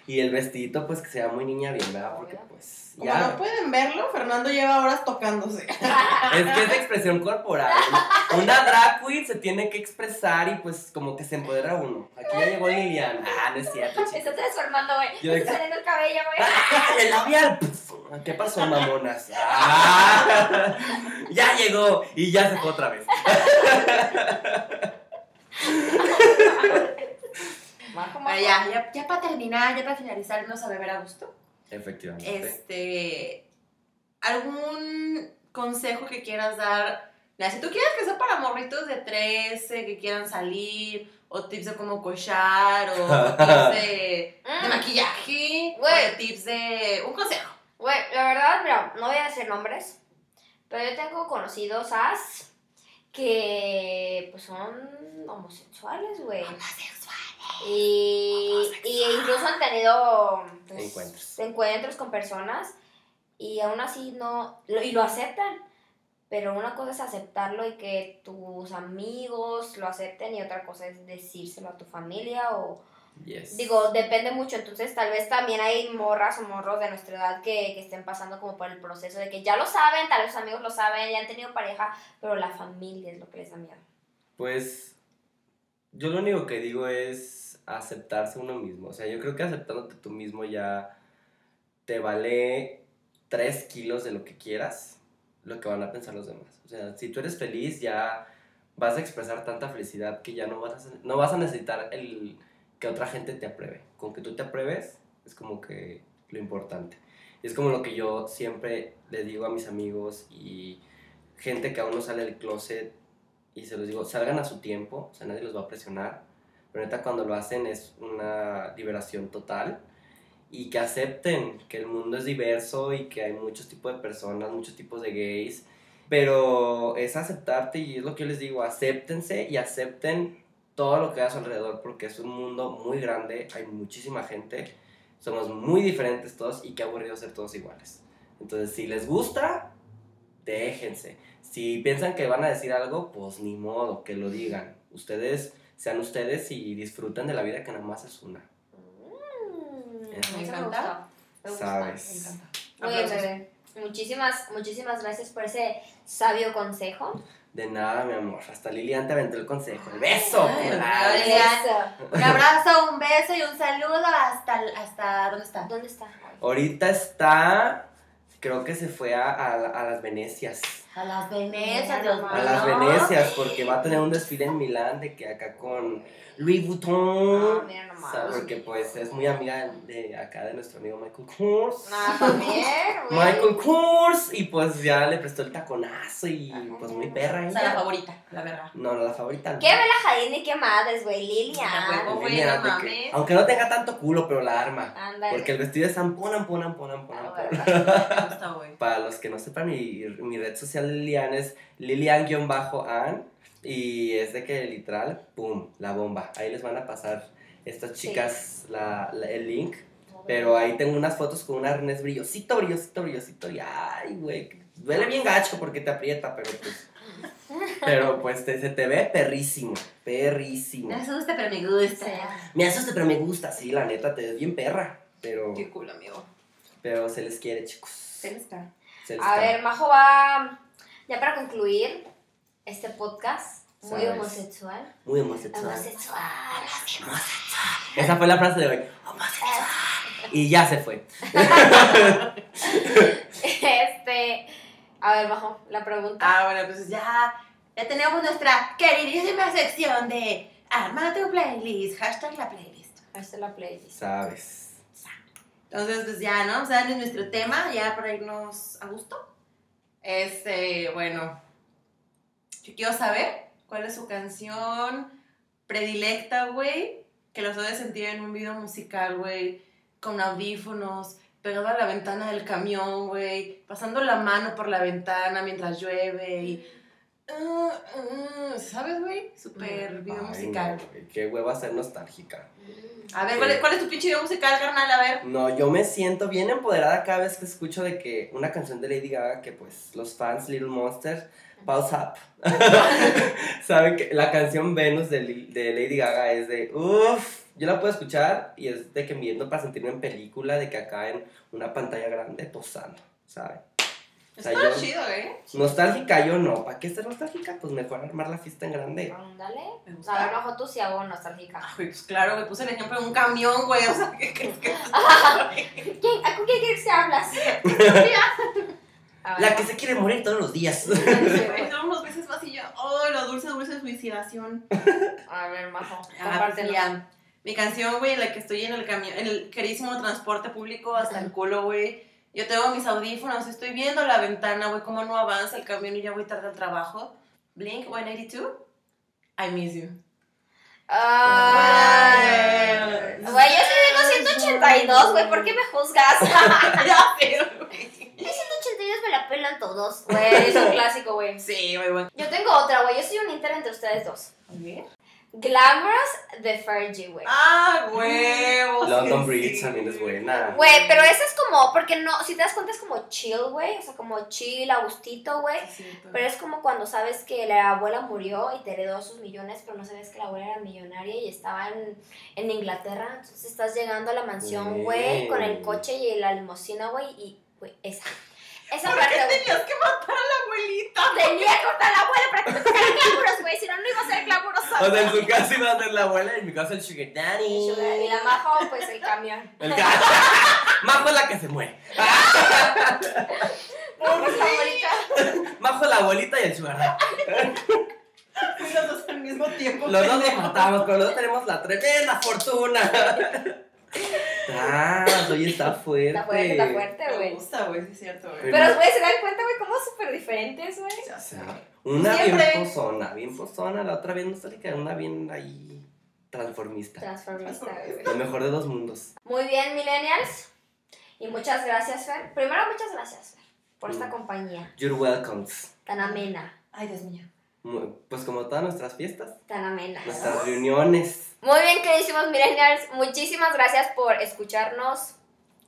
Speaker 1: y el vestidito pues que sea muy niña bien, ¿verdad? Porque pues
Speaker 4: Como
Speaker 1: ya...
Speaker 4: no pueden verlo, Fernando lleva horas tocándose.
Speaker 1: Es que es de expresión corporal. Una drag queen se tiene que expresar y pues como que se empodera uno. Aquí ya llegó Lilian. Ah, no es cierto,
Speaker 2: Se
Speaker 1: chicos.
Speaker 2: está transformando, güey. Se está saliendo el cabello, güey.
Speaker 1: ¡Ah, el labial! Puf, ¿Qué pasó, mamonas? ¡Ah! Ya llegó y ya se fue otra vez.
Speaker 2: Majo, majo.
Speaker 4: Bueno, ya, ya, ya para terminar, ya para finalizarnos a beber a gusto.
Speaker 1: Efectivamente.
Speaker 4: Este. ¿Algún consejo que quieras dar? Mira, si tú quieres que sea para morritos de 13 que quieran salir, o tips de cómo cochar, o tips de, de
Speaker 2: Mm.
Speaker 4: maquillaje, o
Speaker 2: Güey.
Speaker 4: tips de. Un consejo.
Speaker 2: Güey, la verdad, mira, no voy a decir nombres, pero yo tengo conocidos as que pues son homosexuales, güey. Y, y incluso han tenido pues,
Speaker 1: Encuentros.
Speaker 2: encuentros con personas y aún así no, lo- y lo aceptan. Pero una cosa es aceptarlo y que tus amigos lo acepten y otra cosa es decírselo a tu familia o,
Speaker 1: Yes.
Speaker 2: Digo, depende mucho, entonces tal vez también hay morras o morros de nuestra edad que, que estén pasando como por el proceso de que ya lo saben, tal vez sus amigos lo saben, ya han tenido pareja, pero la familia es lo que les da miedo.
Speaker 1: Pues yo lo único que digo es aceptarse uno mismo. O sea, yo creo que aceptándote tú mismo ya te vale 3 kilos de lo que quieras, lo que van a pensar los demás. O sea, si tú eres feliz ya vas a expresar tanta felicidad que ya no vas a, no vas a necesitar el que otra gente te apruebe. Con que tú te apruebes es como que lo importante. Y es como lo que yo siempre le digo a mis amigos y gente que aún no sale del closet y se los digo, salgan a su tiempo, o sea, nadie los va a presionar, pero neta cuando lo hacen es una liberación total y que acepten que el mundo es diverso y que hay muchos tipos de personas, muchos tipos de gays, pero es aceptarte y es lo que yo les digo, acéptense y acepten todo lo que hay a su alrededor porque es un mundo muy grande, hay muchísima gente, somos muy diferentes todos y qué aburrido ser todos iguales. Entonces, si les gusta, déjense. Si piensan que van a decir algo, pues ni modo, que lo digan. Ustedes sean ustedes y disfruten de la vida que nada más es una.
Speaker 2: Mm,
Speaker 1: Me
Speaker 4: encanta.
Speaker 2: me gustó.
Speaker 1: ¿Sabes?
Speaker 2: Muy bien,
Speaker 4: Aplausos.
Speaker 2: bebé. Muchísimas, muchísimas gracias por ese sabio consejo.
Speaker 1: De nada, mi amor. Hasta Lilian te aventó el consejo. El beso.
Speaker 4: Ay,
Speaker 1: claro.
Speaker 4: ay,
Speaker 2: Eso.
Speaker 4: Un abrazo, un beso y un saludo hasta, hasta ¿dónde está?
Speaker 2: ¿Dónde está?
Speaker 1: Ahorita está. Creo que se fue a, a- a las Venecias.
Speaker 4: A las Venecias,
Speaker 2: A
Speaker 4: Dios
Speaker 1: A las
Speaker 4: mío.
Speaker 1: Venecias, porque va a tener un desfile en Milán de que acá con Louis Vuitton.
Speaker 2: Ah, mira nomás.
Speaker 1: O sea, porque pues es muy amiga de acá de nuestro amigo Michael Kors.
Speaker 2: Ah, también.
Speaker 1: Michael Kors. Y pues ya le prestó el taconazo y pues muy perra
Speaker 4: O sea, la favorita, la verdad.
Speaker 1: No, no, la favorita. no.
Speaker 2: ¿Qué Bela Hadid y qué madres, güey?
Speaker 4: Ah,
Speaker 2: Lilian.
Speaker 4: no
Speaker 1: que- aunque no tenga tanto culo, pero la arma.
Speaker 2: Ándale.
Speaker 1: Porque el vestido es ampón, ampón, ampón, ampón,
Speaker 2: Ah,
Speaker 1: ampón.
Speaker 2: ¿verdad?
Speaker 4: Me gusta, güey.
Speaker 1: Para los que no sepan, mi, mi red social Lilian es Lilian-An. Y es de que literal, pum, la bomba. Ahí les van a pasar estas
Speaker 2: Sí.
Speaker 1: chicas la- la- el link. Pero ahí tengo unas fotos con un arnés brillosito, brillosito, brillosito. Y ay, güey. Duele bien gacho porque te aprieta, pero pues. Pero pues te- se te ve perrísimo. Perrísimo.
Speaker 4: Me asusta, pero me gusta.
Speaker 1: Me asusta, pero me gusta. Sí, la neta, te ves bien perra. Pero,
Speaker 4: Qué cool, amigo.
Speaker 1: pero se les quiere, chicos.
Speaker 4: Se les está.
Speaker 1: Se les
Speaker 2: A ver, Majo va, ya para concluir este podcast, muy
Speaker 1: Sabes.
Speaker 2: homosexual.
Speaker 1: Muy homosexual.
Speaker 2: Homosexual.
Speaker 1: Esa fue la frase de hoy. Y ya se fue.
Speaker 2: Este, a ver, Majo, la pregunta.
Speaker 4: Ah, bueno, pues ya, ya tenemos nuestra queridísima sección de Arma tu playlist, hashtag la playlist.
Speaker 2: Es la playlist.
Speaker 1: Sabes.
Speaker 4: Entonces, pues ya, ¿no? O sea, es nuestro tema, ya para irnos a gusto. Este, bueno, yo quiero saber cuál es su canción predilecta, güey, que los hace sentir en un video musical, güey, con audífonos, pegado a la ventana del camión, güey, pasando la mano por la ventana mientras llueve y... ah, ah, ¿Sabes, güey? Super video
Speaker 1: Ay,
Speaker 4: musical.
Speaker 1: no, qué hueva ser nostálgica.
Speaker 4: A ver, ¿cuál es, cuál es tu pinche video musical, carnal? A ver.
Speaker 1: No, yo me siento bien empoderada cada vez que escucho de que una canción de Lady Gaga que pues los fans Little Monster, Pause Up. Saben que la canción Venus de, de Lady Gaga es de uff, yo la puedo escuchar y es de que viendo para sentirme en película, de que acá en una pantalla grande posando, ¿saben? O sea,
Speaker 4: Está
Speaker 1: yo-
Speaker 4: chido, ¿eh?
Speaker 1: Nostálgica yo no, ¿para qué ser nostálgica? Pues mejor armar la fiesta en grande.
Speaker 2: Ándale.
Speaker 4: Me
Speaker 2: A
Speaker 4: gusta.
Speaker 2: ver, Majo, tú sí hago nostálgica.
Speaker 4: Pues claro, me puse el ejemplo de un camión, güey. O sea, ¿qué crees que
Speaker 2: ¿Quién, ¿A con quién quieres que hablas? A
Speaker 1: La que se quiere morir todos los días.
Speaker 4: Unos veces más y yo, oh, la dulce, dulce suicidación.
Speaker 2: A ver, Majo,
Speaker 4: Ah, pues
Speaker 2: compártenos.
Speaker 4: mira, mi canción, güey, la que estoy en el camión, en el queridísimo transporte público hasta el culo, güey. Yo tengo mis audífonos, estoy viendo la ventana, güey, cómo no avanza el camión y ya voy tarde al trabajo. Blink 182, I miss you.
Speaker 2: Ay. Güey, yo sí digo 182, güey, ¿por qué me juzgas?
Speaker 4: ya sé, güey.
Speaker 2: 182 me la pelan todos. Güey, es un clásico, güey.
Speaker 4: Sí, güey, bueno.
Speaker 2: Yo tengo otra, güey, yo soy un inter entre ustedes dos.
Speaker 4: A ver.
Speaker 2: Glamorous de Fergie, güey.
Speaker 4: Ah, huevos.
Speaker 1: London Bridge también es buena.
Speaker 2: Güey, pero esa es como, porque no, si te das cuenta es como chill, güey, o sea, como chill, a gustito, güey.
Speaker 4: Sí.
Speaker 2: Pero es como cuando sabes que la abuela murió y te heredó sus millones, pero no sabes que la abuela era millonaria y estaba en, en Inglaterra. Entonces estás llegando a la mansión, güey, con el coche y la limusina, güey, y, güey, esa. Esa
Speaker 4: ¿Por
Speaker 2: parte,
Speaker 4: qué
Speaker 2: güey.
Speaker 4: tenías que matar a la abuelita?
Speaker 2: Tenía que cortar a la abuela para que me tocara glamuros, güey, si no, no iba a ser glamurosa.
Speaker 1: O sea, en su casa iba a ser la abuela y en mi casa el Sugar Daddy.
Speaker 2: Y la majo, pues el camión.
Speaker 1: El gato. Majo es la que se muere.
Speaker 2: No, pues la abuelita.
Speaker 1: Majo es la abuelita y el Sugar Daddy.
Speaker 4: Los dos al mismo tiempo.
Speaker 1: Los dos nos matamos, pero los dos tenemos la tremenda fortuna. Ah, oye, está fuerte.
Speaker 2: Está fuerte, está fuerte,
Speaker 4: Me
Speaker 2: güey.
Speaker 4: gusta, güey, sí es cierto, güey.
Speaker 2: Pero, güey, se dan cuenta, güey, cómo súper diferentes, güey.
Speaker 4: Ya
Speaker 1: O
Speaker 4: sé.
Speaker 1: sea, una
Speaker 4: Siempre.
Speaker 1: bien pozona, bien pozona, la otra bien nostálgica, una bien ahí transformista.
Speaker 2: Transformista, güey.
Speaker 1: Lo mejor de dos mundos.
Speaker 2: Muy bien, millennials. Y muchas gracias, Fer. Primero, muchas gracias, Fer, por esta compañía
Speaker 1: You're welcome.
Speaker 2: tan amena.
Speaker 4: Ay, Dios mío.
Speaker 1: Pues como todas nuestras fiestas,
Speaker 2: Tan amena.
Speaker 1: nuestras reuniones.
Speaker 2: Muy bien, queridísimos millennials. Muchísimas gracias por escucharnos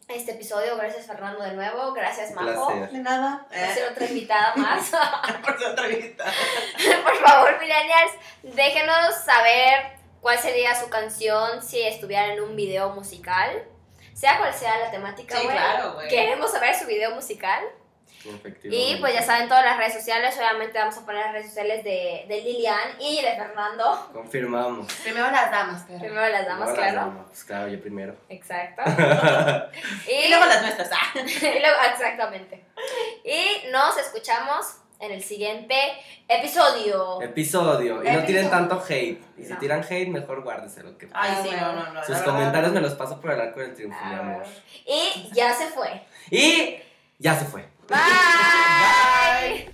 Speaker 2: este episodio. Gracias, Fernando, de nuevo. Gracias, Majo.
Speaker 1: placer.
Speaker 4: De nada.
Speaker 2: Por ser otra invitada más.
Speaker 4: por su entrevista.
Speaker 2: por favor, millennials, déjenos saber cuál sería su canción si estuvieran en un video musical. Sea cual sea la temática,
Speaker 4: Sí, claro, güey.
Speaker 2: Queremos saber su video musical. Y pues ya saben todas las redes sociales, obviamente vamos a poner las redes sociales de, de Lilian y de Fernando.
Speaker 1: Confirmamos.
Speaker 4: Primero las damas, perro.
Speaker 2: Primero las damas,
Speaker 1: las
Speaker 2: claro.
Speaker 1: damas. Pues claro, yo primero.
Speaker 2: Exacto.
Speaker 4: Y luego las nuestras. Ah.
Speaker 2: y luego- exactamente. Y nos escuchamos en el siguiente episodio.
Speaker 1: Episodio. Y no tiren tanto hate. Y si tiran hate, mejor guárdeselo. Que
Speaker 4: Ay, sí,
Speaker 2: bueno.
Speaker 4: no, no, no.
Speaker 1: Sus comentarios me los paso por el arco del triunfo, mi amor.
Speaker 2: Y ya se fue.
Speaker 1: Y ya se fue. Bye.
Speaker 2: Bye.